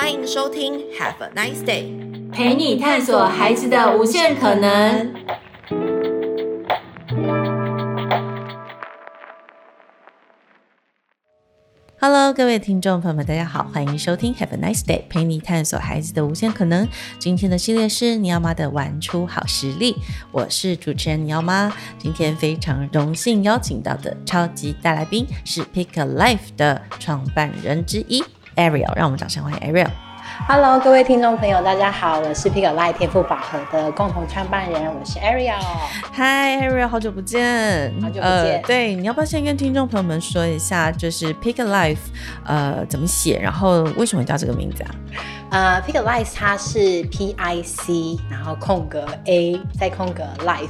欢迎收听 Have a nice day，陪你探索孩子的无限可能。Hello，各位听众朋友们，大家好，欢迎收听 Have a nice day，陪你探索孩子的无限可能。今天的系列是你要妈的玩出好实力，我是主持人你要妈。今天非常荣幸邀请到的超级大来宾是 Pick a Life 的创办人之一 Ariel，让我们掌声欢迎 Ariel。Hello，各位听众朋友，大家好，我是 Pick Life 天赋宝盒的共同创办人，我是 Ariel。Hi，Ariel，好久不见，好久不见。呃，对，你要不要先跟听众朋友们说一下，就是 Pick Life，呃，怎么写，然后为什么叫这个名字啊？呃，Pick Life 它是 P I C，然后空格 A，再空格 Life。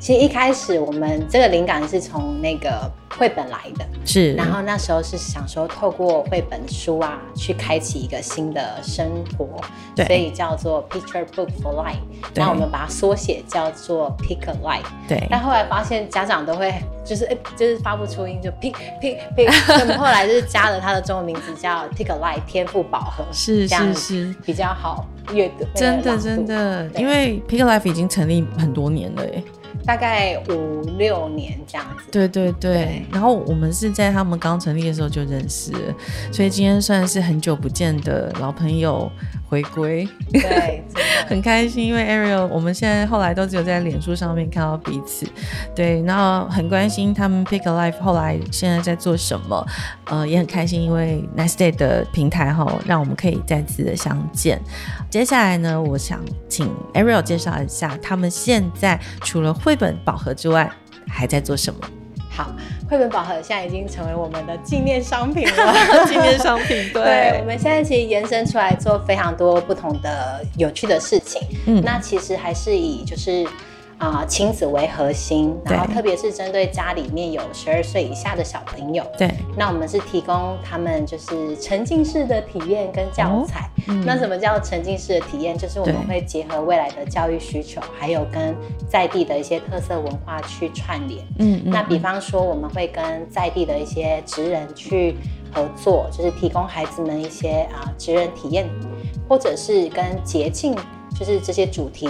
其实一开始我们这个灵感是从那个绘本来的，是。然后那时候是想说透过绘本书啊，去开启一个新的生活，对，所以叫做 Picture Book for Life。那我们把它缩写叫做 Pick a Life。对。但后来发现家长都会就是哎，就是发不出音，就 Pick Pick Pick。所以我们后来就是加了它的中文名字叫 Pick a Life 天赋饱和，是是是，比较好阅读。真的真的，因为 Pick a Life 已经成立很多年了耶。大概五六年这样子，对对对，对。然后我们是在他们刚成立的时候就认识，所以今天算是很久不见的老朋友回归，对，很开心。因为 Ariel，我们现在后来都只有在脸书上面看到彼此，对，然后很关心他们 Pick a Life 后来现在在做什么，呃，也很开心，因为 Nice Day 的平台哈，让我们可以再次的相见。接下来呢，我想请 Ariel 介绍一下他们现在除了会绘本宝盒之外，还在做什么？好，绘本宝盒现在已经成为我们的纪念商品了。纪念商品，对，对，我们现在其实延伸出来做非常多不同的有趣的事情。嗯，那其实还是以就是。啊，亲子为核心，然后特别是针对家里面有十二岁以下的小朋友，对，那我们是提供他们就是沉浸式的体验跟教材。哦嗯、那什么叫沉浸式的体验？就是我们会结合未来的教育需求，还有跟在地的一些特色文化去串联。嗯，那比方说我们会跟在地的一些职人去合作，就是提供孩子们一些啊职人体验，或者是跟节庆，就是这些主题。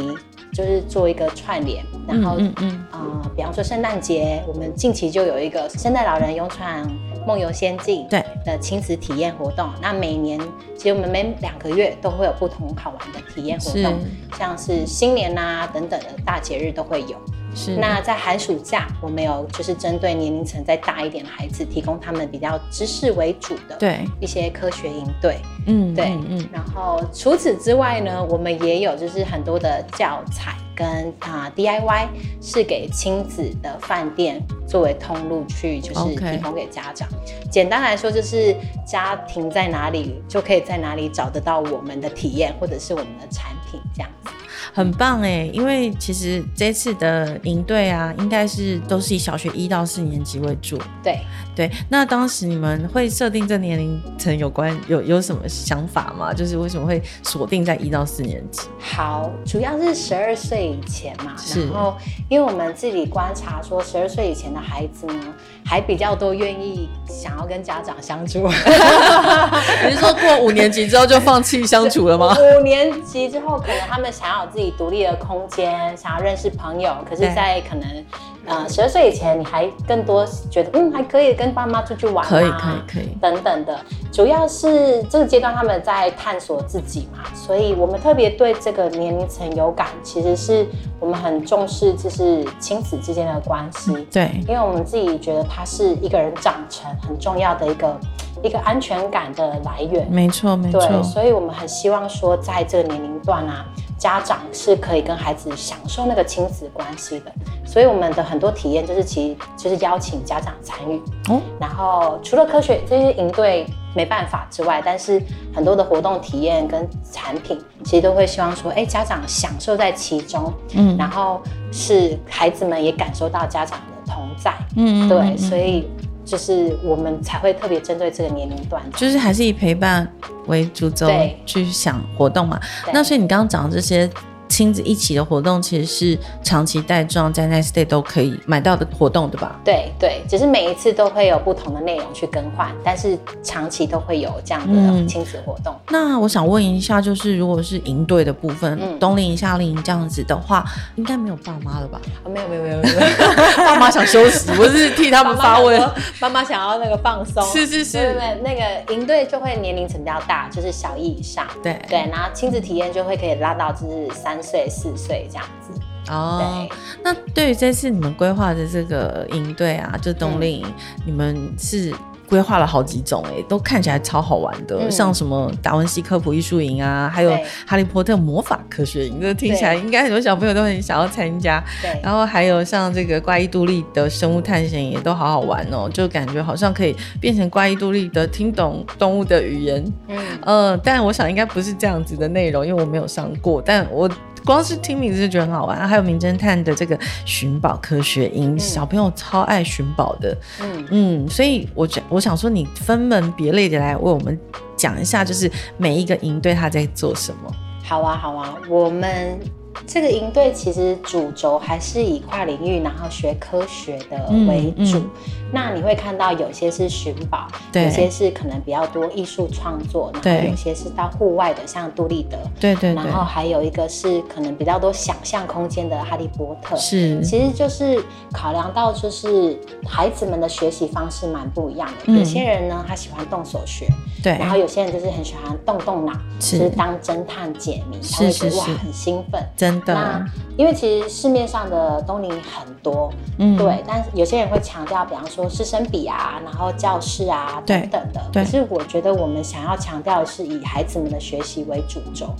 就是做一个串联，然后，嗯嗯，嗯呃，比方说圣诞节，我们近期就有一个圣诞老人勇闯梦游仙境对的亲子体验活动。那每年其实我们每两个月都会有不同好玩的体验活动，是像是新年啊等等的大节日都会有。是。那在寒暑假，我们有就是针对年龄层再大一点的孩子，提供他们比较知识为主的对一些科学营队。嗯，对，嗯，嗯，然后除此之外呢，我们也有就是很多的教材跟啊、呃、DIY 是给亲子的饭店作为通路去，就是提供给家长。简单来说，就是家庭在哪里就可以在哪里找得到我们的体验或者是我们的产品这样子。很棒哎，因为其实这次的营队啊，应该是都是以小学一到四年级为主。对对，那当时你们会设定这年龄层有关有有什么想法吗？就是为什么会锁定在一到四年级？好，主要是十二岁以前嘛。是。然后，因为我们自己观察说，十二岁以前的孩子呢，还比较多愿意想要跟家长相处。你是说过五年级之后就放弃相处了吗？五年级之后，可能他们想要自己独立的空间，想要认识朋友，可是，在可能呃十二岁以前，你还更多觉得嗯还可以跟爸妈出去玩，可以可以可以等等的。主要是这个阶段他们在探索自己嘛，所以我们特别对这个年龄层有感，其实是我们很重视就是亲子之间的关系。对，因为我们自己觉得他是一个人长成很重要的一个一个安全感的来源。没错没错，对，所以我们很希望说在这个年龄段啊。家长是可以跟孩子享受那个亲子关系的，所以我们的很多体验就是其实就是邀请家长参与。嗯，然后除了科学这些营队没办法之外，但是很多的活动体验跟产品，其实都会希望说，哎，家长享受在其中，嗯，然后是孩子们也感受到家长的同在，嗯，对，所以。就是我们才会特别针对这个年龄段，就是还是以陪伴为主轴去想活动嘛。那所以你刚刚讲的这些亲亲子一起的活动，其实是长期带状在 Nest Day 都可以买到的活动，对吧？对对，只是每一次都会有不同的内容去更换，但是长期都会有这样的亲子活动。嗯、那我想问一下，就是如果是营队的部分，嗯、冬令营、夏令营这样子的话，应该没有爸妈了吧？啊，没有没有没有没有，爸妈想休息，我是替他们发问。妈妈想要那个放松，是是是，对对，那个营队就会年龄层比较大，就是小一以上，对对，然后亲子体验就会可以拉到就是三岁四岁这样子。哦，对那对于这次你们规划的这个营队啊，就冬令营，嗯、你们是？规划了好几种哎，都看起来超好玩的，嗯、像什么达文西科普艺术营啊，还有哈利波特魔法科学营，这听起来应该很多小朋友都很想要参加。对，然后还有像这个怪异杜立的生物探险也都好好玩哦，就感觉好像可以变成怪异杜立的听懂动物的语言。嗯，呃，但我想应该不是这样子的内容，因为我没有上过，但我。光是听名字就觉得很好玩，还有名侦探的这个寻宝科学营，嗯、小朋友超爱寻宝的，嗯嗯，所以我觉我想说，你分门别类的来为我们讲一下，就是每一个营队他在做什么。好啊，好啊，我们这个营队其实主轴还是以跨领域，然后学科学的为主。嗯嗯那你会看到有些是寻宝，对。有些是可能比较多艺术创作，对然后有些是到户外的，像杜立德，对，对对，然后还有一个是可能比较多想象空间的哈利波特，是，其实就是考量到就是孩子们的学习方式蛮不一样的，嗯、有些人呢他喜欢动手学，对，然后有些人就是很喜欢动动脑，是。就是当侦探解谜，他会觉得哇很兴奋，真的。那因为其实市面上的冬令很多，嗯，对，但是有些人会强调，比方说。师生比啊，然后教室啊等等的，可是我觉得我们想要强调的是以孩子们的学习为主轴，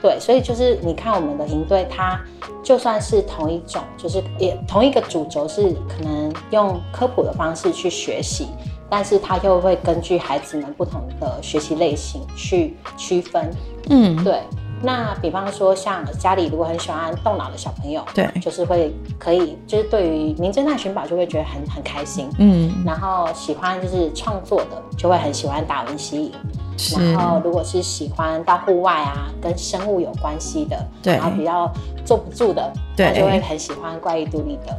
对，所以就是你看我们的营队，它就算是同一种，就是也同一个主轴是可能用科普的方式去学习，但是它又会根据孩子们不同的学习类型去区分，嗯，对。那比方说，像家里如果很喜欢动脑的小朋友，对，就是会可以，就是对于名侦探寻宝就会觉得很很开心，嗯，然后喜欢就是创作的，就会很喜欢达文西。然后，如果是喜欢到户外啊，跟生物有关系的，对，然后比较坐不住的，对，就会很喜欢怪异杜立德，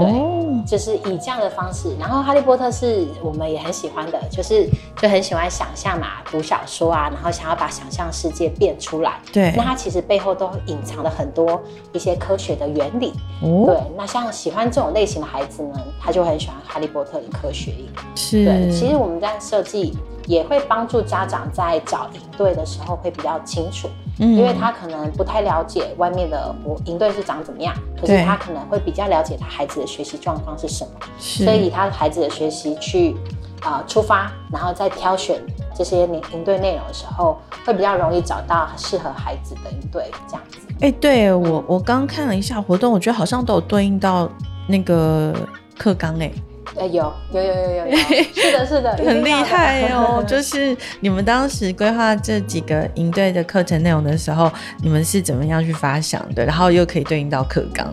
对，就是以这样的方式。然后，哈利波特是我们也很喜欢的，就是就很喜欢想象嘛，读小说啊，然后想要把想象世界变出来，对。那它其实背后都隐藏了很多一些科学的原理，对。那像喜欢这种类型的孩子呢，他就很喜欢哈利波特的科学营，是。对，其实我们在设计。也会帮助家长在找营队的时候会比较清楚，嗯，因为他可能不太了解外面的我营队是长怎么样，可是他可能会比较了解他孩子的学习状况是什么，所以以他孩子的学习去呃出发，然后再挑选这些营营队内容的时候，会比较容易找到适合孩子的营队这样子。哎、欸，对我我刚看了一下活动，我觉得好像都有对应到那个课纲哎。有有有有有有，是的，是的，很厉害哦！就是你们当时规划这几个营队的课程内容的时候，你们是怎么样去发想的？然后又可以对应到课纲？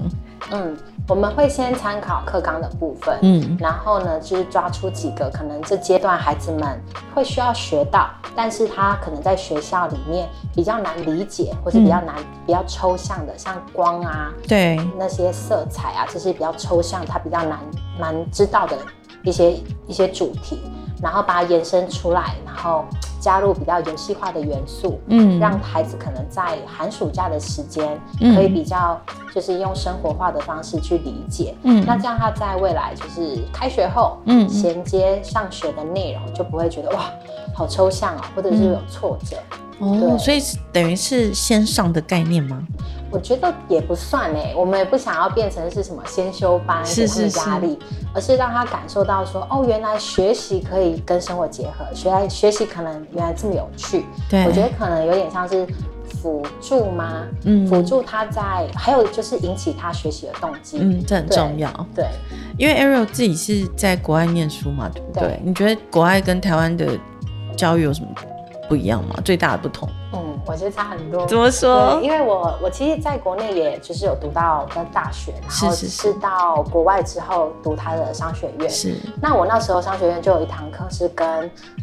嗯。我们会先参考课纲的部分，嗯，然后呢，就是抓出几个可能这阶段孩子们会需要学到，但是他可能在学校里面比较难理解，或是比较难、嗯、比较抽象的，像光啊，对，那些色彩啊，这些比较抽象，他比较难难知道的一些一些主题。然后把它延伸出来，然后加入比较游戏化的元素，嗯，让孩子可能在寒暑假的时间可以比较就是用生活化的方式去理解，嗯，那这样他在未来就是开学后，嗯，衔接上学的内容就不会觉得哇好抽象哦，或者是有挫折，哦，对。所以等于是先上的概念吗？我觉得也不算哎，我们也不想要变成是什么先修班是是压力，而是让他感受到说，哦，原来学习可以跟生活结合，学来学习可能原来这么有趣。对，我觉得可能有点像是辅助吗？嗯，辅助他在，还有就是引起他学习的动机。嗯，这很重要。对，对因为 Ariel 自己是在国外念书嘛，对不对？对，你觉得国外跟台湾的教育有什么不一样吗？最大的不同？嗯，我觉得差很多。怎么说？因为我我其实在国内也就是有读到的大学，然后是到国外之后读他的商学院。是。那我那时候商学院就有一堂课是跟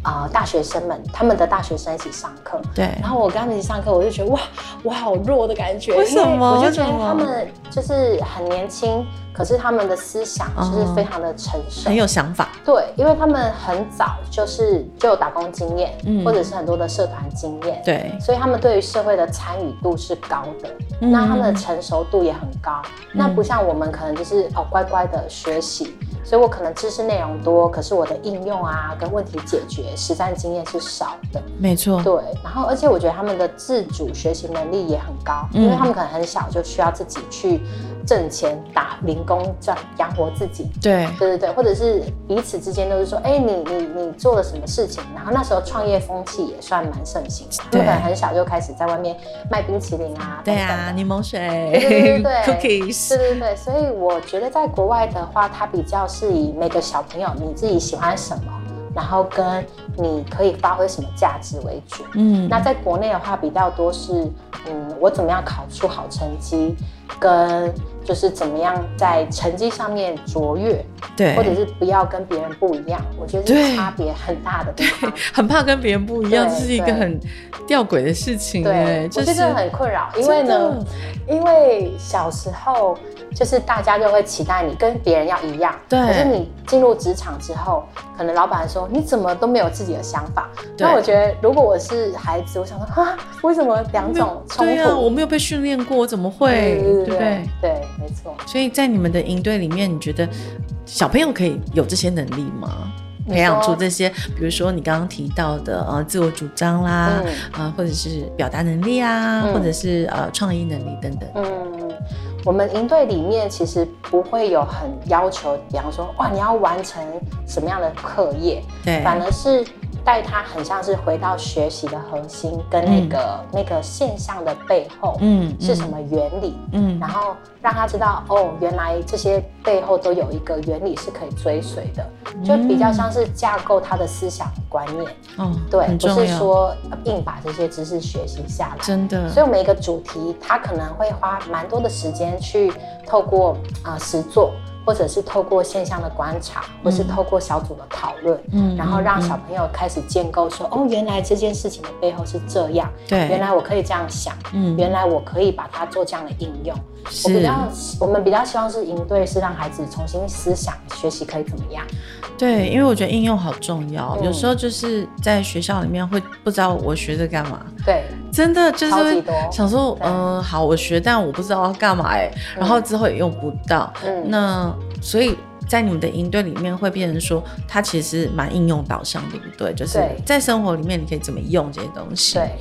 啊、呃、大学生们，他们的大学生一起上课。对。然后我跟他们一起上课，我就觉得哇，我好弱的感觉。为什么？我就觉得他们就是很年轻。可是他们的思想就是非常的成熟，很有想法。对，因为他们很早就是就有打工经验，嗯，或者是很多的社团经验，对，所以他们对于社会的参与度是高的，嗯，那他们的成熟度也很高。嗯，那不像我们可能就是哦乖乖的学习，所以我可能知识内容多，可是我的应用啊跟问题解决实战经验是少的。没错，对。然后而且我觉得他们的自主学习能力也很高，嗯，因为他们可能很小就需要自己去。挣钱打零工赚养活自己，对。对对对，或者是彼此之间都是说，哎、欸，你你你做了什么事情？然后那时候创业风气也算蛮盛行的，他们可能很小就开始在外面卖冰淇淋啊，对啊，柠檬水，对对对对，cookies，对对对，所以我觉得在国外的话，它比较是以每个小朋友你自己喜欢什么，然后跟你可以发挥什么价值为主。嗯，那在国内的话，比较多是，嗯，我怎么样考出好成绩，跟就是怎么样在成绩上面卓越，对，或者是不要跟别人不一样，我觉得是差别很大的地方。很怕跟别人不一样，这是一个很吊诡的事情。对，就是、很困扰，因为呢，因为小时候就是大家就会期待你跟别人要一样，对。可是你进入职场之后，可能老板说你怎么都没有自己的想法。那我觉得如果我是孩子，我想说啊，为什么两种冲突？对啊，我没有被训练过，怎么会？对对对，对，对，没错。所以在你们的营队里面，你觉得小朋友可以有这些能力吗？培养出这些，比如说你刚刚提到的呃自我主张啦，啊、嗯呃、或者是表达能力啊，嗯、或者是呃创意能力等等。嗯，我们营队里面其实不会有很要求，比方说哇你要完成什么样的课业，对，反而是。带他很像是回到学习的核心，跟那个、嗯、那个现象的背后，嗯，是什么原理，嗯，然后让他知道，哦，原来这些背后都有一个原理是可以追随的，就比较像是架构他的思想观念，嗯，对，不是说硬把这些知识学习下来，真的。所以每一个主题，他可能会花蛮多的时间去透过啊、呃、实作。或者是透过现象的观察，或是透过小组的讨论，嗯，然后让小朋友开始建构说，嗯、哦，原来这件事情的背后是这样，对，原来我可以这样想，嗯，原来我可以把它做这样的应用。我比较，我们比较希望是营队是让孩子重新思想，学习可以怎么样？对，因为我觉得应用好重要，嗯、有时候就是在学校里面会不知道我学着干嘛，对，真的就是想说，嗯、呃，好，我学，但我不知道要干嘛，哎，然后之后也用不到，嗯，那所以在你们的营队里面会变成说，它其实蛮应用导向，对不对？就是在生活里面你可以怎么用这些东西？对，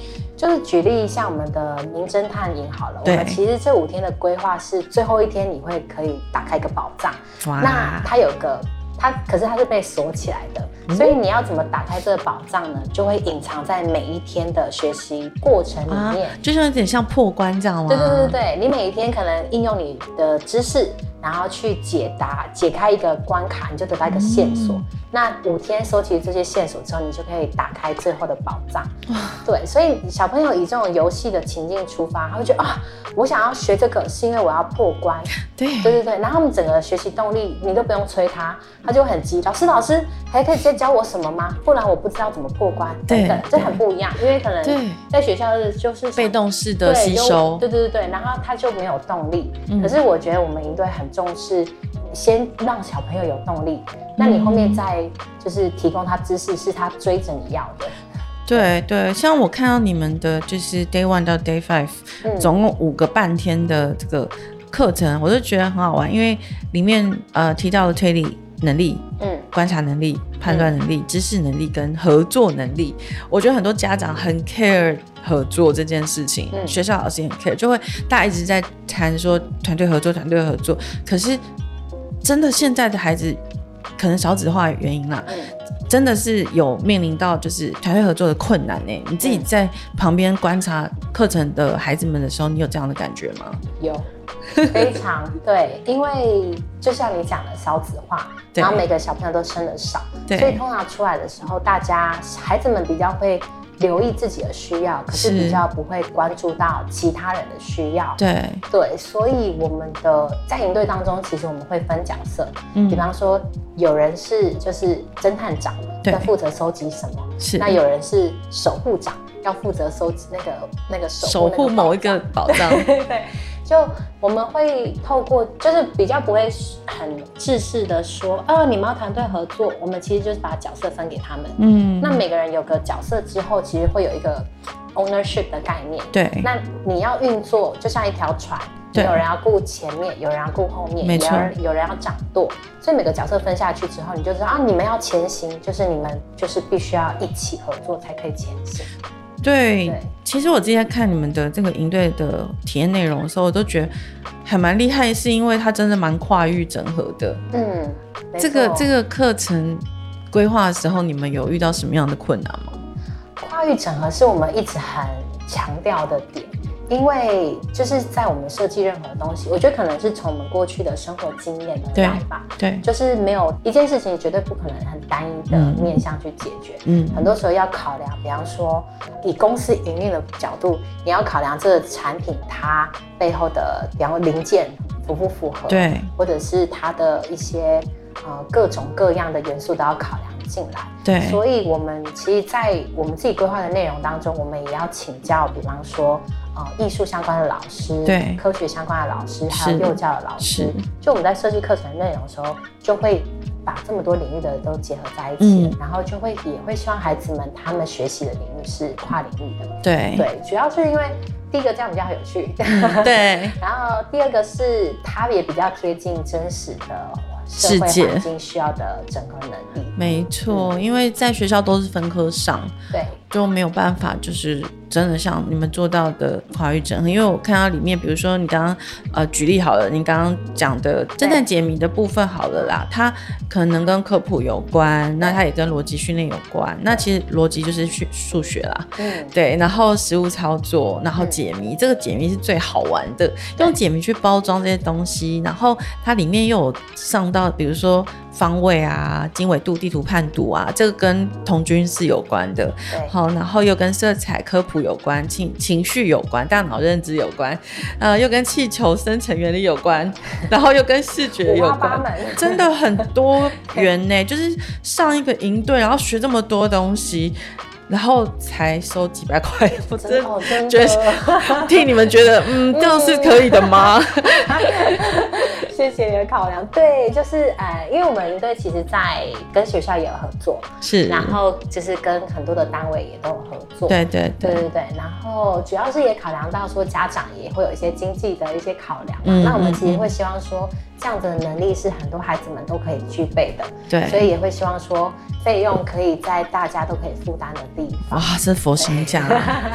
就是举例像我们的名侦探营好了，我们其实这五天的规划是最后一天你会可以打开一个宝藏，那它有个。它可是它是被锁起来的，嗯，所以你要怎么打开这个宝藏呢？就会隐藏在每一天的学习过程里面，啊，就像有点像破关这样吗？对对对对，你每一天可能应用你的知识。然后去解答、解开一个关卡，你就得到一个线索。嗯、那五天收集这些线索之后，你就可以打开最后的宝藏。对，所以小朋友以这种游戏的情境出发，他会觉得啊，我想要学这个是因为我要破关。对对对对，然后他们整个学习动力，你都不用催他，他就很急。老师老师，还可以再教我什么吗？不然我不知道怎么破关。对，等等，这很不一样，因为可能在学校是就是被动式的吸收。对对对对，然后他就没有动力。嗯、可是我觉得我们营队很。重视先让小朋友有动力，那你后面再就是提供他知识，是他追着你要的。对对，像我看到你们的就是 Day One 到 Day Five，嗯，总共五个半天的这个课程，我就觉得很好玩，因为里面呃提到了推理能力，嗯，观察能力、判断能力、嗯、知识能力跟合作能力，我觉得很多家长很 care。合作这件事情，嗯、学校老师也很 care，就会大家一直在谈说团队合作，团队合作。可是真的现在的孩子，可能少子化原因啦，嗯、真的是有面临到就是团队合作的困难呢。你自己在旁边观察课程的孩子们的时候，你有这样的感觉吗？有，非常对，因为就像你讲的少子化，然后每个小朋友都生的少，所以通常出来的时候，大家孩子们比较会。留意自己的需要，可是比较不会关注到其他人的需要。对。对，所以我们的在营队当中，其实我们会分角色，嗯，比方说有人是就是侦探长，要负责收集什么，是。那有人是守护长，要负责收集那个那个守护某一个宝藏。对。对就我们会透过，就是比较不会很自私的说，哦，你们要团队合作，我们其实就是把角色分给他们。嗯，那每个人有个角色之后，其实会有一个 ownership 的概念。对，那你要运作，就像一条船，有人要顾前面，有人要顾后面，没错，有人有人要掌舵，所以每个角色分下去之后，你就知道啊，你们要前行，就是你们就是必须要一起合作才可以前行。对，对其实我之前看你们的这个营队的体验内容的时候，我都觉得还蛮厉害，是因为它真的蛮跨域整合的。嗯，这个这个课程规划的时候，你们有遇到什么样的困难吗？跨域整合是我们一直很强调的点。因为就是在我们设计任何东西，我觉得可能是从我们过去的生活经验来吧。对，对就是没有一件事情绝对不可能很单一的面向去解决。嗯，很多时候要考量，比方说以公司营运的角度，你要考量这个产品它背后的，比方说零件符不符合？对，或者是它的一些呃各种各样的元素都要考量进来。对，所以我们其实，在我们自己规划的内容当中，我们也要请教，比方说。呃，艺术相关的老师，对，科学相关的老师，还有幼教的老师，就我们在设计课程内容的时候，就会把这么多领域的都结合在一起，嗯、然后就会也会希望孩子们他们学习的领域是跨领域的，对。对，主要是因为第一个这样比较有趣，嗯、对，然后第二个是它也比较贴近真实的社会环境需要的整个能力，没错，嗯、因为在学校都是分科上，对，就没有办法就是。真的像你们做到的跨域整合，因为我看到里面，比如说你刚刚呃举例好了，你刚刚讲的侦探解谜的部分好了啦，它可能跟科普有关，那它也跟逻辑训练有关。那其实逻辑就是去数学啦，嗯，对，然后实物操作，然后解谜，这个解谜是最好玩的，用解谜去包装这些东西，然后它里面又有上到比如说方位啊、经纬度、地图判读啊，这个跟童军是有关的，好，然后又跟色彩科普。有关情情绪有关，大脑认知有关，呃，又跟气球生成原理有关，然后又跟视觉有关，真的很多元呢。就是上一个营队，然后学这么多东西，然后才收几百块，我真的觉得替你们觉得，嗯，这样是可以的吗？谢谢你的考量。对，就是呃，因为我们营队其实在跟学校也有合作，是，然后就是跟很多的单位也都有合作。对对对对对对。然后主要是也考量到说家长也会有一些经济的一些考量，嗯，那我们其实会希望说这样子的能力是很多孩子们都可以具备的。对，所以也会希望说费用可以在大家都可以负担的地方。哇，这佛心价，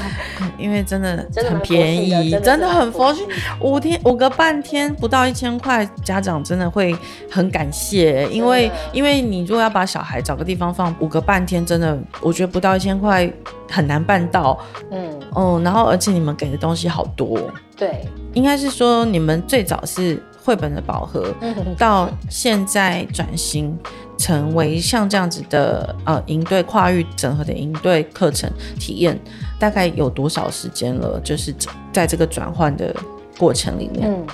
因为真的很便宜，真的很佛心，五天五个半天不到一千块。家长真的会很感谢，因为因为你如果要把小孩找个地方放五个半天，真的我觉得不到一千块很难办到。嗯嗯，然后而且你们给的东西好多，对，应该是说你们最早是绘本的饱和，到现在转型成为像这样子的呃营队跨域整合的营队课程体验，大概有多少时间了？就是在这个转换的过程里面。嗯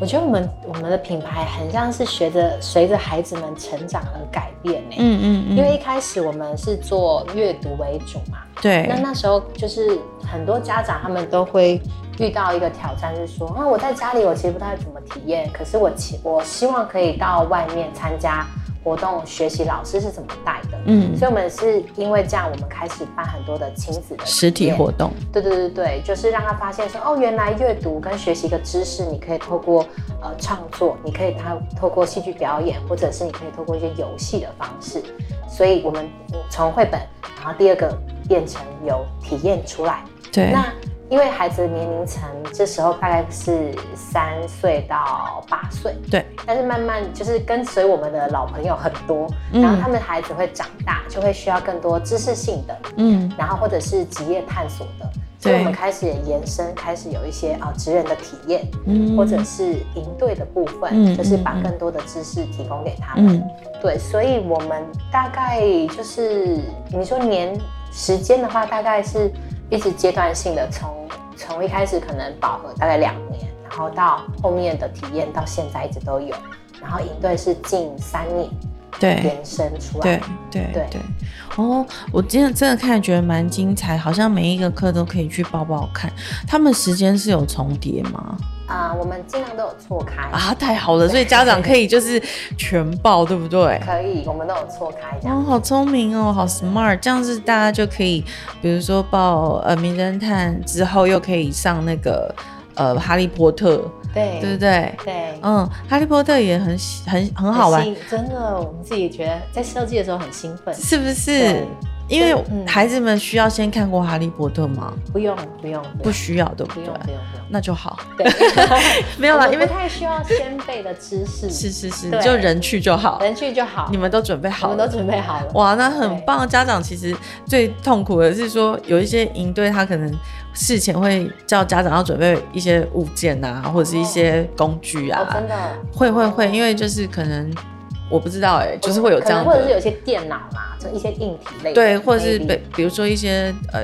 我觉得我们我们的品牌很像是学着随着孩子们成长而改变呢。嗯嗯嗯。因为一开始我们是做阅读为主嘛。对。那那时候就是很多家长他们都会遇到一个挑战，是说，啊，我在家里我其实不太怎么体验，可是我希我希望可以到外面参加。活动学习老师是怎么带的？嗯，所以我们是因为这样，我们开始办很多的亲子的实体活动。对对对对，就是让他发现说，哦，原来阅读跟学习一个知识，你可以透过呃创作，你可以他透过戏剧表演，或者是你可以透过一些游戏的方式。所以我们从绘本，然后第二个变成有体验出来。对，那。因为孩子的年龄层这时候大概是三岁到八岁，对。但是慢慢就是跟随我们的老朋友很多，嗯、然后他们的孩子会长大，就会需要更多知识性的，嗯，然后或者是职业探索的，所以我们开始也延伸，开始有一些啊职人的体验，嗯，或者是营队的部分，嗯、就是把更多的知识提供给他们，嗯、对。所以我们大概就是你说年。时间的话，大概是一直阶段性的，从从一开始可能饱和大概两年，然后到后面的体验到现在一直都有，然后营队是近三年。对，延伸出来。对对对对。哦，我今天真的看觉得蛮精彩，好像每一个课都可以去报报看。他们时间是有重叠吗？啊、呃，我们尽量都有错开啊，太好了，所以家长可以就是全报，对不对？可以，我们都有错开。哦，好聪明哦，好 smart，这样子大家就可以，比如说报呃名侦探之后，又可以上那个呃哈利波特。对，对不对？对，嗯，哈利波特也很很很好玩，真的，我们自己觉得在设计的时候很兴奋，是不是？因为孩子们需要先看过哈利波特吗？不用，不用，不需要，对不对？不用，不用，那就好。对，没有啦，因为不太需要先辈的知识，是是是，就人去就好，人去就好，你们都准备好了，我们都准备好了。哇，那很棒。家长其实最痛苦的是说，有一些营队他可能。事前会叫家长要准备一些物件啊，或者是一些工具啊，哦、真的会会会，因为就是可能我不知道哎、欸，就是会有这样的，或者是有些电脑啦，就一些硬体类，对，或者是比比如说一些呃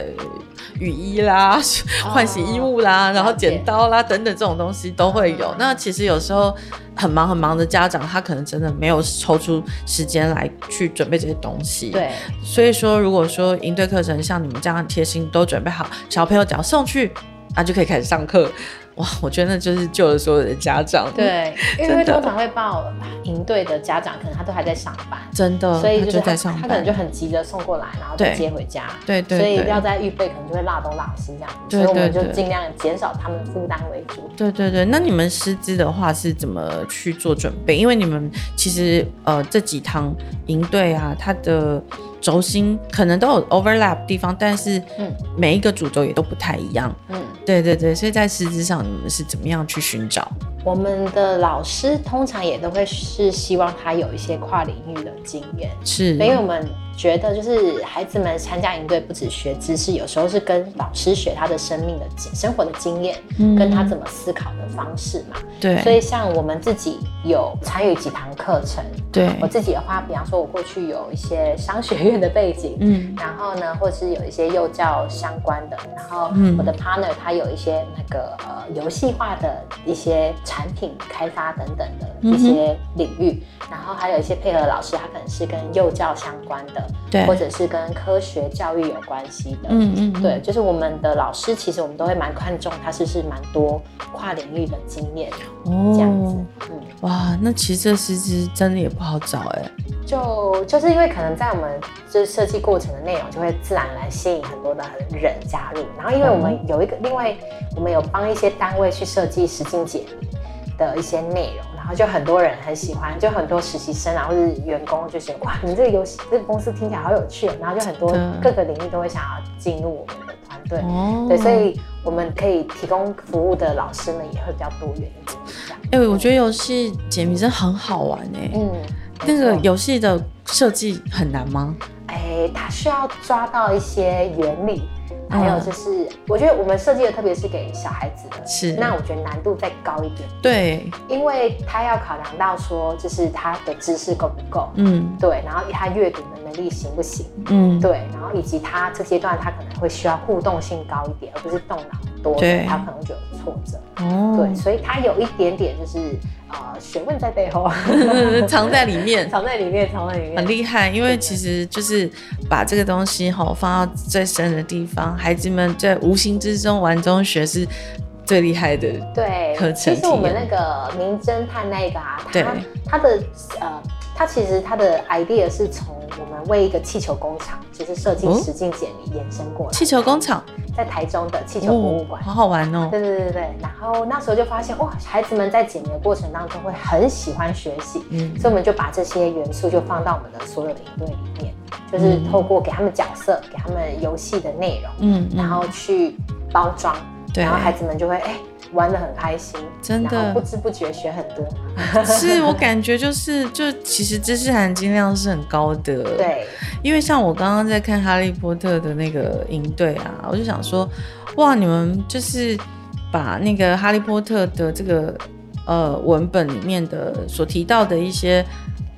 雨衣啦、换洗衣物啦，哦、然后剪刀啦等等这种东西都会有。嗯、那其实有时候。很忙很忙的家长，他可能真的没有抽出时间来去准备这些东西。对，所以说，如果说应对课程像你们这样很贴心，都准备好，小朋友只要送去，啊，就可以开始上课。哇，我觉得那就是救了所有的家长。对，因为通常会报营队的家长，可能他都还在上班，真的，所以就是他，就在上班，他可能就很急着送过来，然后再接回家。对对，所以要在预备，可能就会落东落西这样子。对对对，所以我们就尽量减少他们的负担为主。对对对，那你们师资的话是怎么去做准备？因为你们其实呃这几堂营队啊，他的。轴心可能都有 overlap 地方，但是嗯，每一个主轴也都不太一样。嗯，对对对，所以在师资上你们是怎么样去寻找？我们的老师通常也都会是希望他有一些跨领域的经验，是，因为我们觉得就是孩子们参加营队不止学知识，有时候是跟老师学他的生命的生活的经验，嗯、跟他怎么思考的方式嘛。对，所以像我们自己有参与几堂课程，对我自己的话，比方说我过去有一些商学院的背景，嗯，然后呢，或是有一些幼教相关的，然后我的 partner 他有一些那个呃游戏化的一些。产品开发等等的一些领域，嗯、然后还有一些配合老师，他可能是跟幼教相关的，对，或者是跟科学教育有关系的，嗯嗯，嗯。对，就是我们的老师，其实我们都会蛮看重他是不是蛮多跨领域的经验，哦，这样子，嗯，哇，那其实这师资真的也不好找哎、欸，就就是因为可能在我们就是设计过程的内容，就会自然来吸引很多的人加入，然后因为我们有一个，嗯、另外我们有帮一些单位去设计实境解谜。的一些内容，然后就很多人很喜欢，就很多实习生啊，或者是员工就觉得哇，你这个游戏这个公司听起来好有趣，然后就很多各个领域都会想要进入我们的团队，哦、对，所以我们可以提供服务的老师们也会比较多元一点。哎、欸，我觉得游戏解谜真很好玩哎，嗯，那个游戏的设计很难吗？哎、欸，它需要抓到一些原理。还有就是，嗯、我觉得我们设计的特别是给小孩子的，是那我觉得难度再高一点。对，因为他要考量到说，就是他的知识够不够，嗯，对，然后他阅读的能力行不行，嗯，对，然后以及他这阶段他可能会需要互动性高一点，而不是动脑多，对，他可能就有挫折。哦，对，所以他有一点点就是。啊、呃，学问在背后，藏在里面，藏在里面，藏在里面，很厉害。因为其实就是把这个东西哈放到最深的地方，孩子们在无形之中玩中学是最厉害的。对，其实我们那个名侦探那个啊，他他的呃，他其实他的 idea 是从我们为一个气球工厂，就是设计实境解谜延伸过来。气球工厂。在台中的气球博物馆，好好玩哦！对对对对，然后那时候就发现哇，孩子们在解谜的过程当中会很喜欢学习，嗯，所以我们就把这些元素就放到我们的所有的营队里面，就是透过给他们角色，给他们游戏的内容，嗯，然后去包装，对，然后孩子们就会哎。玩得很开心，真的不知不觉学很多。是我感觉就是，就其实知识含金量是很高的。对，因为像我刚刚在看《哈利波特》的那个营队啊，我就想说，哇，你们就是把那个《哈利波特》的这个呃文本里面的所提到的一些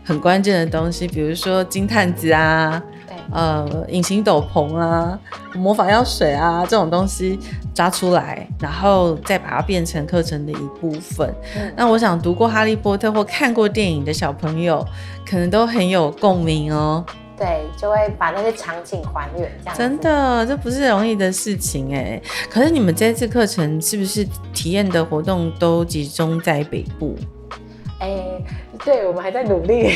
很关键的东西，比如说金探子啊。呃隐形斗篷啊、魔法药水啊这种东西抓出来，然后再把它变成课程的一部分。嗯、那我想读过《哈利波特》或看过电影的小朋友，可能都很有共鸣哦。对，就会把那些场景还原，这样真的，这不是容易的事情哎。可是你们这次课程是不是体验的活动都集中在北部？哎。对，我们还在努力。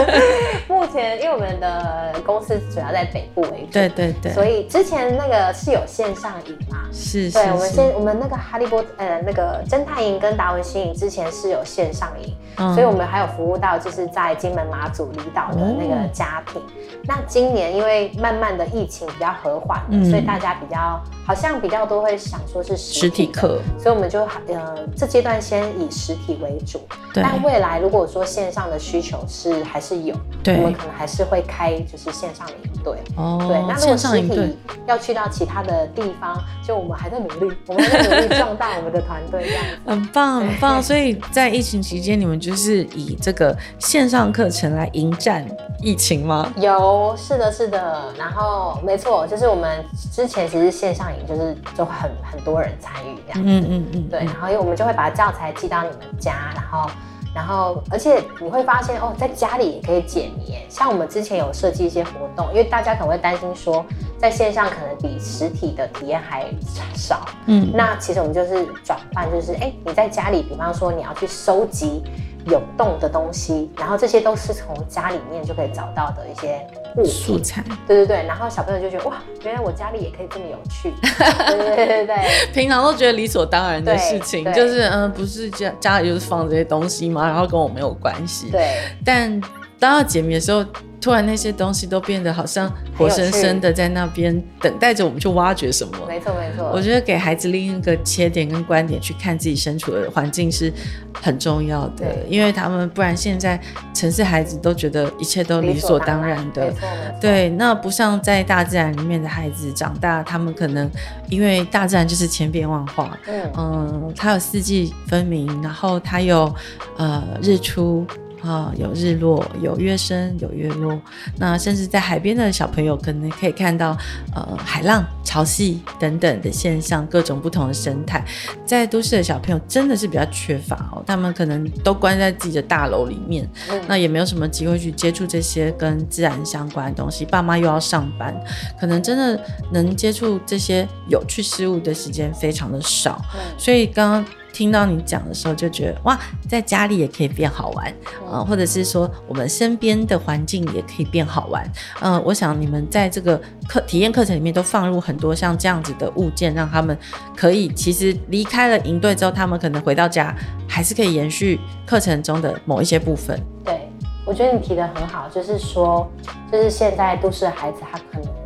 目前，因为我们的公司主要在北部为主，对对对，所以之前那个是有线上营嘛？是，对，是我们先，我们那个哈利波特，呃，那个侦探营跟达文西营之前是有线上营，嗯，所以我们还有服务到就是在金门马祖离岛的那个家庭。嗯，那今年因为慢慢的疫情比较和缓，嗯，所以大家比较好像比较多会想说是实体课，所以我们就呃这阶段先以实体为主，对，但未来如果说线上的需求是还是有，对，我们可能还是会开就是线上的营队。哦，对，那如果实体要去到其他的地方，就我们还在努力，我们还在努力 壮大我们的团队，这样很棒很棒。所以在疫情期间，你们就是以这个线上课程来迎战疫情吗？有，是的，是的。然后没错，就是我们之前其实线上营就是就很很多人参与这样子，嗯嗯嗯，对。然后因为我们就会把教材寄到你们家，然后。然后，而且你会发现哦，在家里也可以解谜。像我们之前有设计一些活动，因为大家可能会担心说，在线上可能比实体的体验还少。嗯，那其实我们就是转换，就是哎，你在家里，比方说你要去收集。有动的东西，然后这些都是从家里面就可以找到的一些物素材。对对对，然后小朋友就觉得哇，原来我家里也可以这么有趣。对 对对对对，平常都觉得理所当然的事情，就是嗯、呃，不是家家里就是放这些东西吗？然后跟我没有关系。对，但当要解谜的时候。突然那些东西都变得好像活生生的在那边等待着我们去挖掘什么。没错没错。我觉得给孩子另一个切点跟观点去看自己身处的环境是很重要的，因为他们不然现在城市孩子都觉得一切都理所当然的。对，那不像在大自然里面的孩子长大，他们可能因为大自然就是千变万化。嗯嗯，它有四季分明，然后它有呃日出。啊、哦，有日落，有月升，有月落。那甚至在海边的小朋友，可能可以看到，呃，海浪、潮汐等等的现象，各种不同的生态。在都市的小朋友真的是比较缺乏哦，他们可能都关在自己的大楼里面，嗯、那也没有什么机会去接触这些跟自然相关的东西。爸妈又要上班，可能真的能接触这些有趣事物的时间非常的少。嗯、所以刚刚。听到你讲的时候，就觉得哇，在家里也可以变好玩，啊、或者是说我们身边的环境也可以变好玩，嗯、我想你们在这个课体验课程里面都放入很多像这样子的物件，让他们可以其实离开了营队之后，他们可能回到家还是可以延续课程中的某一些部分。对，我觉得你提得很好，就是说，就是现在都市孩子他可能。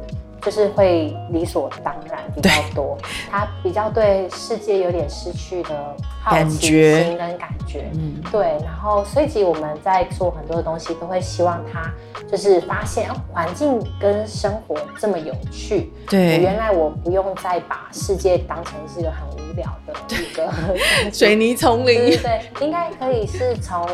就是会理所当然比较多，他比较对世界有点失去的好奇心跟感觉，嗯，对。然后，所以其实我们在做很多的东西，都会希望他就是发现环境跟生活这么有趣。对，原来我不用再把世界当成是一个很无聊的一个 水泥丛林。对，对，应该可以是从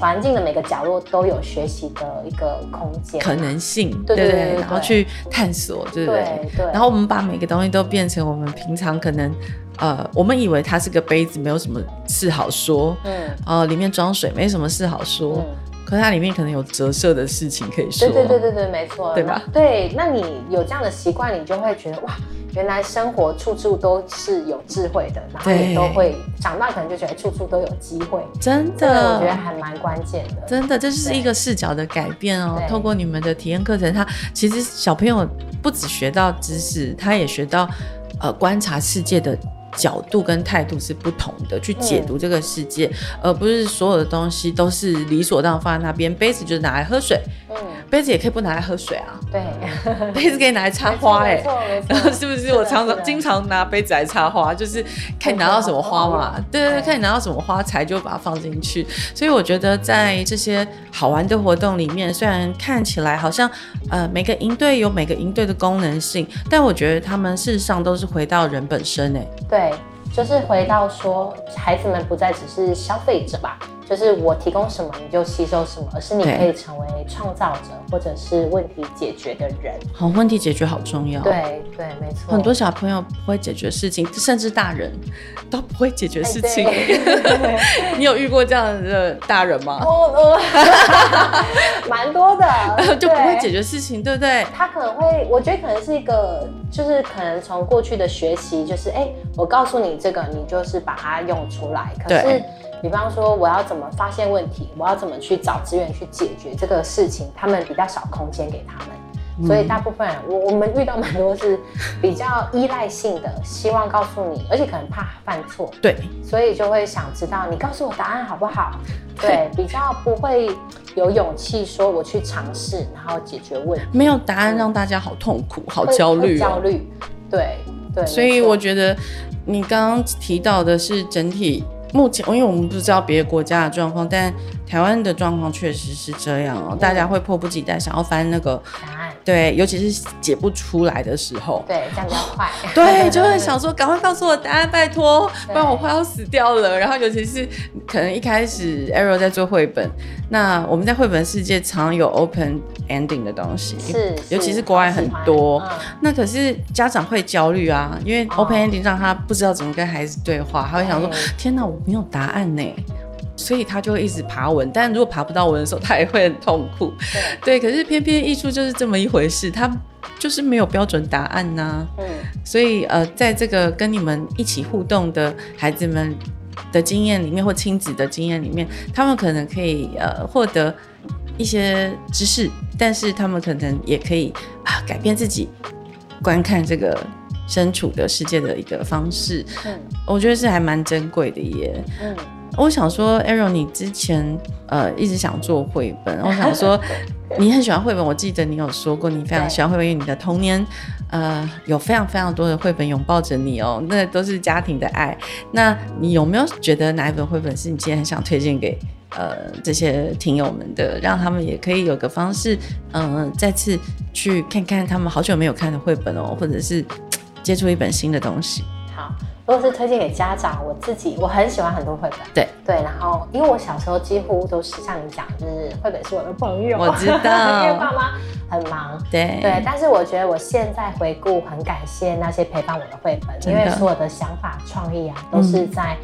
环境的每个角落都有学习的一个空间，可能性，对对对，对，然后去探索。对对，对，然后我们把每个东西都变成我们平常可能，呃，我们以为它是个杯子，没有什么事好说，嗯，呃，里面装水没什么事好说，嗯，可是它里面可能有折射的事情可以说，对对对对对，没错，对吧？对，那你有这样的习惯，你就会觉得哇。原来生活处处都是有智慧的，然后也都会长大，可能就觉得处处都有机会。真的，我觉得还蛮关键的。真的，这就是一个视角的改变哦。透过你们的体验课程，它其实小朋友不只学到知识，他也学到呃观察世界的角度跟态度是不同的，去解读这个世界，而不是所有的东西都是理所当然放在那边。杯子就是拿来喝水。杯子也可以不拿来喝水啊，对，杯子可以拿来插花，欸，哎，没错，没错，是不是？我常常经常拿杯子来插花，就是看你拿到什么花嘛，对。对对，看你拿到什么花材就把它放进去。所以我觉得在这些好玩的活动里面，虽然看起来好像呃每个营队有每个营队的功能性，但我觉得他们事实上都是回到人本身，哎，对，就是回到说孩子们不再只是消费者吧。就是我提供什么你就吸收什么，而是你可以成为创造者或者是问题解决的人。好，问题解决好重要。对对，没错。很多小朋友不会解决事情，甚至大人 都不会解决事情。你有遇过这样的大人吗？我我 蛮多的，就不会解决事情，对不对？他可能会，我觉得可能是一个，就是可能从过去的学习，就是哎，我告诉你这个，你就是把它用出来。可是。比方说，我要怎么发现问题？我要怎么去找资源去解决这个事情？他们比较少空间给他们，嗯、所以大部分人，我我们遇到蛮多是比较依赖性的，希望告诉你，而且可能怕犯错，对，所以就会想知道你告诉我答案好不好？对，比较不会有勇气说我去尝试，然后解决问题。没有答案让大家好痛苦，好焦虑、哦，焦虑，对对。所以我觉得你刚刚提到的是整体。目前，因为我们不知道别的国家的状况，但台湾的状况确实是这样哦、喔。大家会迫不及待想要翻那个答案，对，尤其是解不出来的时候，对，这样比较快。对，就会想说，赶快告诉我答案，拜托，不然我快要死掉了。然后，尤其是可能一开始 Arrow 在做绘本，那我们在绘本世界常有 open ending 的东西，是，尤其是国外很多。嗯、那可是家长会焦虑啊，因为 open ending 让他不知道怎么跟孩子对话，他会想说：天哪，我没有答案呢。所以他就会一直爬文，但如果爬不到文的时候，他也会很痛苦。对，对，可是偏偏艺术就是这么一回事，他就是没有标准答案呐、啊。嗯，所以呃，在这个跟你们一起互动的孩子们的经验里面，或亲子的经验里面，他们可能可以呃获得一些知识，但是他们可能也可以啊改变自己观看这个身处的世界的一个方式。嗯，我觉得是还蛮珍贵的耶。嗯。我想说，Ariel，你之前呃一直想做绘本。我想说，你很喜欢绘本，我记得你有说过你非常喜欢绘本，因为你的童年呃有非常非常多的绘本拥抱着你哦，那都是家庭的爱。那你有没有觉得哪一本绘本是你今天很想推荐给呃这些听友们的，让他们也可以有个方式，嗯、呃，再次去看看他们好久没有看的绘本哦，或者是接触一本新的东西。好。如果是推荐给家长，我自己我很喜欢很多绘本，对。对，然后因为我小时候几乎都是像你讲，就是绘本是我的朋友，我知道，因为爸妈很忙，对。对，但是我觉得我现在回顾很感谢那些陪伴我的绘本，因为所有的想法创意啊都是在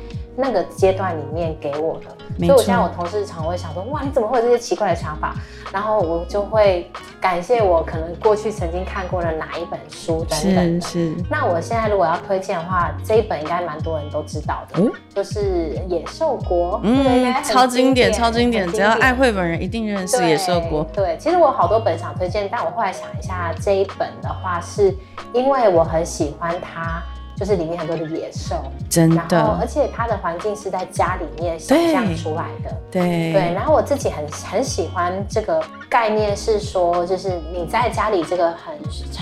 那个阶段里面给我的。嗯所以，我现在我同事常会想说，哇，你怎么会有这些奇怪的想法？然后我就会感谢我可能过去曾经看过的哪一本书等等。是。那我现在如果要推荐的话，这一本应该蛮多人都知道的，就是《野兽国》。嗯，超经典，超经典，只要爱绘本人一定认识《野兽国》。对，其实我好多本想推荐，但我后来想一下，这一本的话，是因为我很喜欢它。就是里面很多的野兽，真的，而且它的环境是在家里面想象出来的，对对。然后我自己很很喜欢这个概念，是说，就是你在家里这个很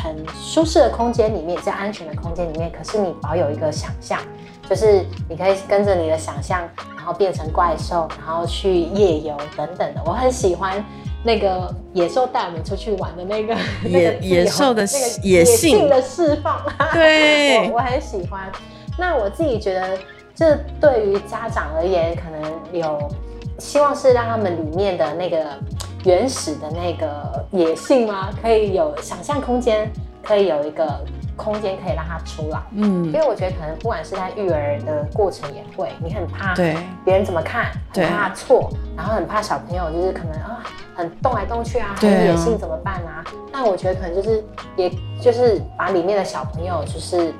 很舒适的空间里面，在安全的空间里面，可是你保有一个想象，就是你可以跟着你的想象，然后变成怪兽，然后去夜游等等的。我很喜欢。那个野兽带我们出去玩的那个野野兽的那个野性的释放，对，我我很喜欢。那我自己觉得，这对于家长而言，可能有希望是让他们里面的那个原始的那个野性吗？可以有想象空间，可以有一个。空间可以让他出来，嗯，因为我觉得可能不管是在育儿的过程也会，你很怕对别人怎么看，很怕错，然后很怕小朋友就是可能啊很动来动去啊，很野性怎么办啊？那我觉得可能就是也就是把里面的小朋友就是。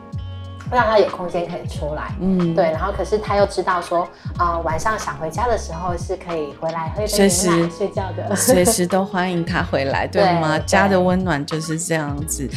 让他有空间可以出来，嗯，对，然后可是他又知道说，啊、呃，晚上想回家的时候是可以回来喝一杯牛奶睡觉的，随时都欢迎他回来，对吗？对。家的温暖就是这样子，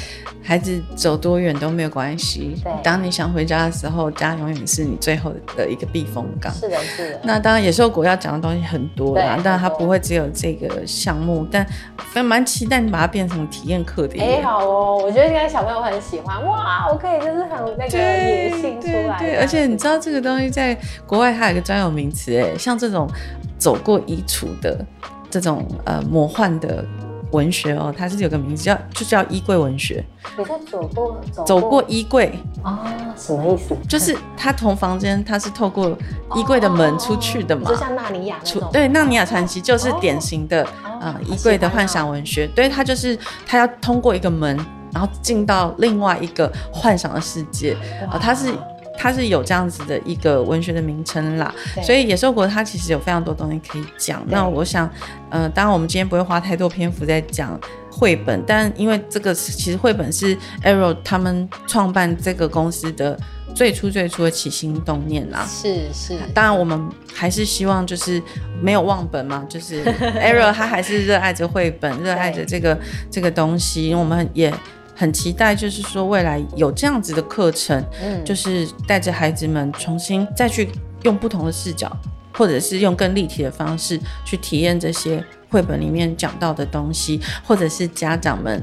孩子走多远都没有关系。对，当你想回家的时候，家永远是你最后的一个避风港。是的，是的。那当然，野兽国要讲的东西很多啦，当然它不会只有这个项目，但非蛮期待你把它变成体验课的。哎、欸，好哦，我觉得应该小朋友很喜欢。哇，我可以就是很那个。对对对，而且你知道这个东西在国外它有一个专有名词哎，像这种走过衣橱的这种呃魔幻的文学哦，它是有个名字叫就叫衣柜文学。你说走过走过衣柜哦，什么意思？就是他从房间，他是透过衣柜的门出去的嘛，就像纳尼亚那种。对，纳尼亚传奇就是典型的呃衣柜的幻想文学。对，他就是他要通过一个门，然后进到另外一个幻想的世界啊，他是。它是有这样子的一个文学的名称啦，所以野兽国它其实有非常多东西可以讲。那我想，呃，当然我们今天不会花太多篇幅在讲绘本，但因为这个其实绘本是 Arrow 他们创办这个公司的最初最初的起心动念啦。是是，当然我们还是希望就是没有忘本嘛，就是 Arrow 他还是热爱着绘本，热爱着这个这个东西，我们也。很期待，就是说未来有这样子的课程，嗯，就是带着孩子们重新再去用不同的视角，或者是用更立体的方式去体验这些绘本里面讲到的东西，或者是家长们。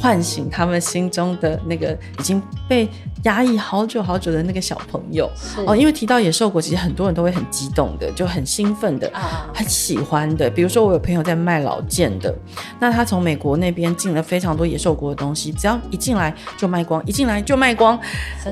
唤醒他们心中的那个已经被压抑好久好久的那个小朋友哦，因为提到野兽国，其实很多人都会很激动的，就很兴奋的，很喜欢的。比如说，我有朋友在卖老件的，那他从美国那边进了非常多野兽国的东西，只要一进来就卖光，一进来就卖光，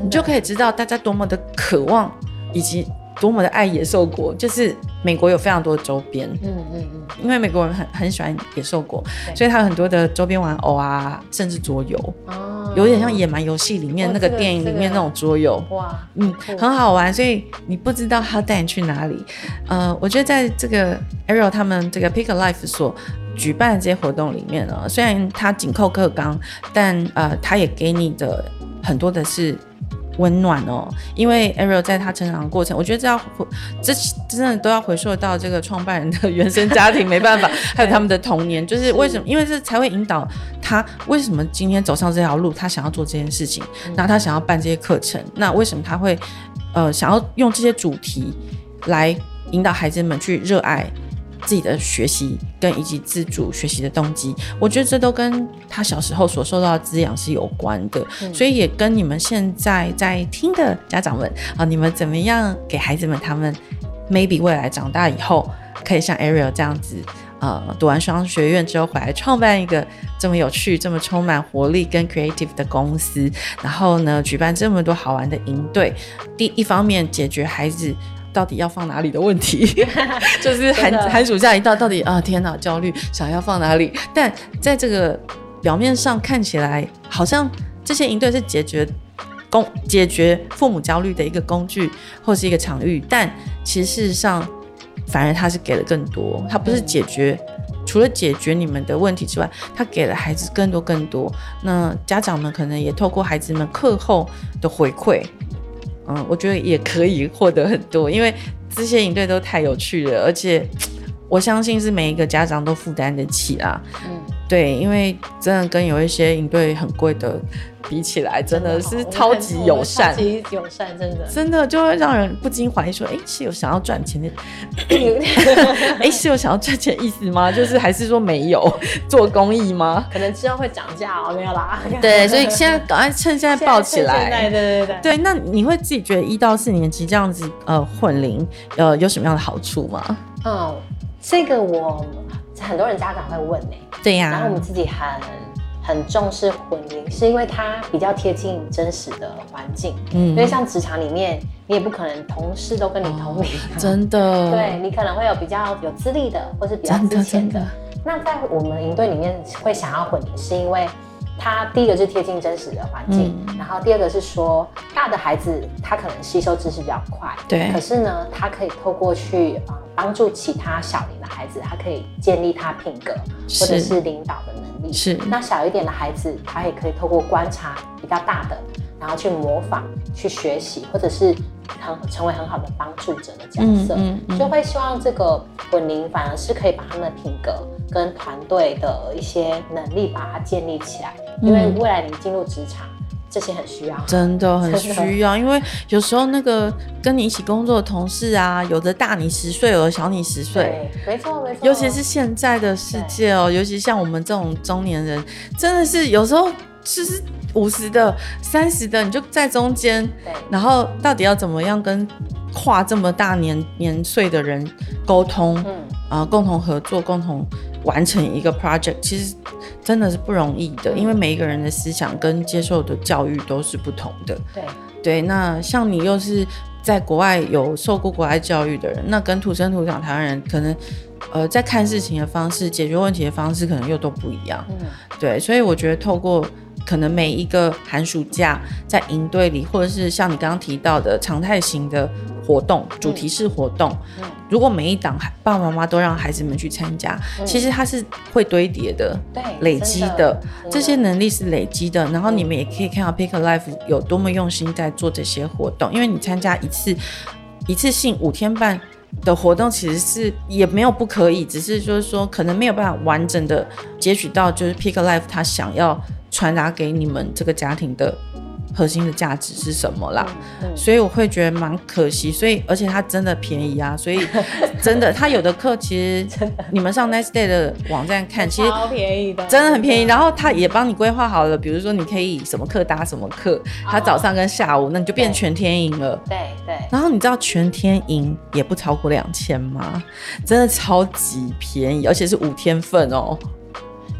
你就可以知道大家多么的渴望以及。多么的爱野兽国，就是美国有非常多的周边，嗯嗯嗯，因为美国人很很喜欢野兽国，所以他有很多的周边玩偶啊，甚至桌游，哦，有点像野蛮游戏里面那个电影里面那种桌游，哇，嗯，很好玩，所以你不知道他带你去哪里，呃，我觉得在这个 Arrow 他们这个 Pick a Life 所举办的这些活动里面呢，虽然它紧扣课纲，但呃，他也给你的很多的是。温暖哦，因为 Ariel 在他成长的过程，我觉得这要，这真的都要回溯到这个创办人的原生家庭，没办法，还有他们的童年，就是为什么？因为这才会引导他为什么今天走上这条路，他想要做这件事情，那他想要办这些课程，那为什么他会呃想要用这些主题来引导孩子们去热爱？自己的学习跟以及自主学习的动机，我觉得这都跟他小时候所受到的滋养是有关的，嗯、所以也跟你们现在在听的家长们啊，你们怎么样给孩子们，他们 maybe 未来长大以后可以像 Ariel 这样子，呃，读完双学院之后回来创办一个这么有趣、这么充满活力跟 creative 的公司，然后呢，举办这么多好玩的营队，第一方面解决孩子。到底要放哪里的问题，就是寒寒暑假一到，到底啊，天哪，焦虑，想要放哪里？但在这个表面上看起来，好像这些营队是解决工解决父母焦虑的一个工具或是一个场域，但其实事实上，反而他是给了更多，他不是解决，除了解决你们的问题之外，他给了孩子更多更多。那家长们可能也透过孩子们课后的回馈。嗯，我觉得也可以获得很多，因为这些营队都太有趣了，而且我相信是每一个家长都负担得起啊。对，因为真的跟有一些营队很贵的比起来，真的是超级友善，超级友善，真的，真的就会让人不禁怀疑说，哎、欸，是有想要赚钱的，哎、欸，是有想要赚钱意思吗？就是还是说没有做公益吗？可能之后会涨价哦，没有啦。对，所以现在赶快趁现在抱起来。对对对对。对，那你会自己觉得一到四年级这样子呃混龄呃有什么样的好处吗？嗯，这个我很多人家长会问呢、欸。对呀、啊。然后我们自己很。很重视混龄，是因为它比较贴近真实的环境。嗯，因为像职场里面，你也不可能同事都跟你同龄、哦，真的。对，你可能会有比较有资历的，或是比较资浅的。那在我们营队里面会想要混龄，是因为它第一个是贴近真实的环境，嗯、然后第二个是说大的孩子他可能吸收知识比较快，对。可是呢，他可以透过去啊帮助其他小龄的孩子，他可以建立他品格或者是领导的能力。是，那小一点的孩子，他也可以透过观察比较大的，然后去模仿、去学习，或者是很成为很好的帮助者的角色，嗯嗯嗯、就会希望这个稳龄反而是可以把他们的品格跟团队的一些能力把它建立起来，因为未来你进入职场。这些很需要，真的很需要，因为有时候那个跟你一起工作的同事啊，有的大你十岁，有的小你十岁，没错没错。尤其是现在的世界哦，尤其像我们这种中年人，真的是有时候就是五十的、三十的，你就在中间，对，然后到底要怎么样跟跨这么大年年岁的人沟通？嗯。啊、呃，共同合作，共同完成一个 project，其实真的是不容易的，因为每一个人的思想跟接受的教育都是不同的。对对，那像你又是在国外有受过国外教育的人，那跟土生土长台湾人可能，呃，在看事情的方式、解决问题的方式，可能又都不一样。嗯，对，所以我觉得透过。可能每一个寒暑假在营队里，或者是像你刚刚提到的常态型的活动、主题式活动，如果每一档爸爸妈妈都让孩子们去参加，嗯、其实它是会堆叠的，对，累积的，的这些能力是累积的。然后你们也可以看到 Pick Life 有多么用心在做这些活动，因为你参加一次一次性五天半的活动，其实是也没有不可以，只是就是说可能没有办法完整的截取到，就是 Pick Life 他想要。传达给你们这个家庭的核心的价值是什么啦？所以我会觉得蛮可惜。所以而且它真的便宜啊，所以 真的，它有的课其实你们上 Next Day 的网站看，其实超便宜的，真的很便宜。然后他也帮你规划好了，比如说你可以什么课搭什么课，他早上跟下午，那你就变全天营了。对对。然后你知道全天营也不超过两千吗？真的超级便宜，而且是五天份哦。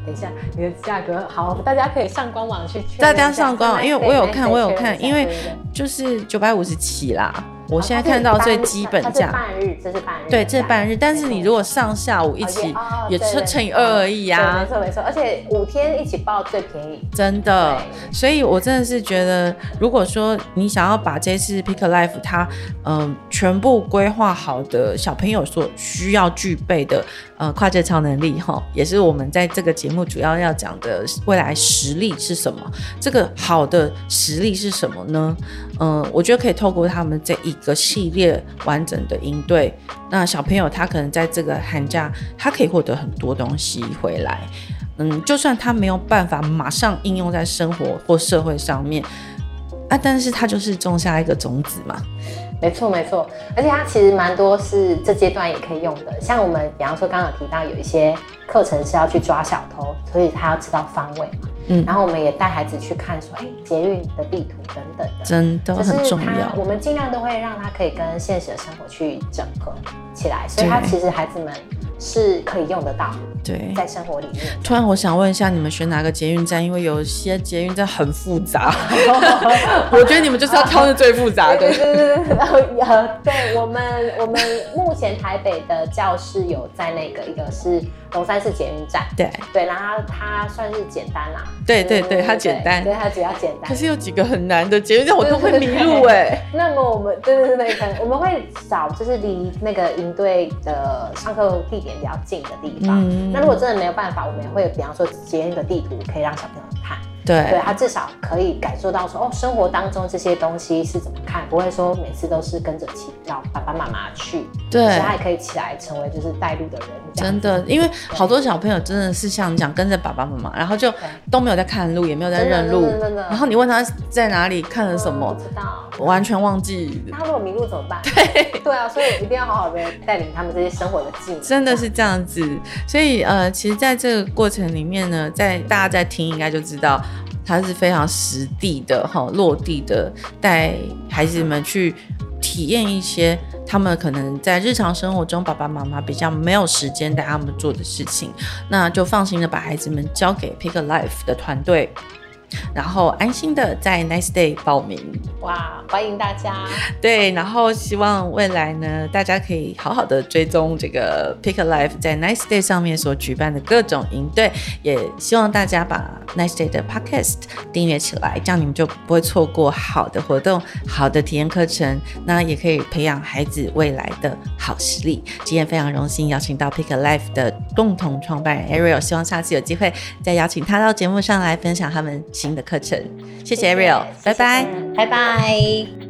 等一下，你的价格好，大家可以上官网去。大家上官网，因为我有看，我有看，因为就是九百五十起啦。我现在看到最基本价，半日，这是半日，对，这是半日。但是你如果上下午一起，也是乘以二而已啊。没错没错，而且五天一起报最便宜，真的。所以我真的是觉得，如果说你想要把这次 Pick Life 它嗯全部规划好的小朋友所需要具备的呃跨界超能力哈，也是我们在这个节目主要要讲的未来实力是什么？这个好的实力是什么呢？嗯，我觉得可以透过他们这一个系列完整的应对，那小朋友他可能在这个寒假，他可以获得很多东西回来。嗯，就算他没有办法马上应用在生活或社会上面，啊，但是他就是种下一个种子嘛。没错没错，而且它其实蛮多是这阶段也可以用的，像我们比方说刚刚有提到有一些课程是要去抓小偷，所以他要知道方位嘛。嗯，然后我们也带孩子去看说，哎，捷运的地图等等的，真的很重要。我们尽量都会让他可以跟现实的生活去整合起来，所以他其实孩子们。是可以用得到，对，在生活里面。突然，我想问一下，你们选哪个捷运站？因为有些捷运站很复杂，我觉得你们就是要挑那最复杂的。对对对对，然后呃，对我们我们目前台北的教室有在那个一个是龙山寺捷运站，对对，然后它算是简单啦，对对对，它简单，对它比较简单。可是有几个很难的捷运站，我都会迷路哎。那么我们对对对对，我们会找就是离那个营队的上课地点。比较近的地方，嗯、那如果真的没有办法，我们也会比方说截一个地图，可以让小朋友看。对，对他至少可以感受到说，哦，生活当中这些东西是怎么看，不会说每次都是跟着起，要爸爸妈妈去。对，他也可以起来成为就是带路的人。真的，因为好多小朋友真的是像你讲，跟着爸爸妈妈，然后就都没有在看路，也没有在认路。然后你问他在哪里看了什么，不知道，完全忘记。他如果迷路怎么办？对，对啊，所以一定要好好的带领他们这些生活的技能。真的是这样子，所以呃，其实在这个过程里面呢，在大家在听应该就知道。他是非常实地的哈，落地的带孩子们去体验一些他们可能在日常生活中爸爸妈妈比较没有时间带他们做的事情，那就放心的把孩子们交给 Pick a Life 的团队。然后安心的在 Nice Day 报名，哇，欢迎大家！对，然后希望未来呢，大家可以好好的追踪这个 Pick a Life 在 Nice Day 上面所举办的各种营队，也希望大家把 Nice Day 的 Podcast 订阅起来，这样你们就不会错过好的活动、好的体验课程，那也可以培养孩子未来的好实力。今天非常荣幸邀请到 Pick a Life 的共同创办人 Ariel，希望下次有机会再邀请他到节目上来分享他们。新的课程，谢谢 Ariel，拜拜，拜拜。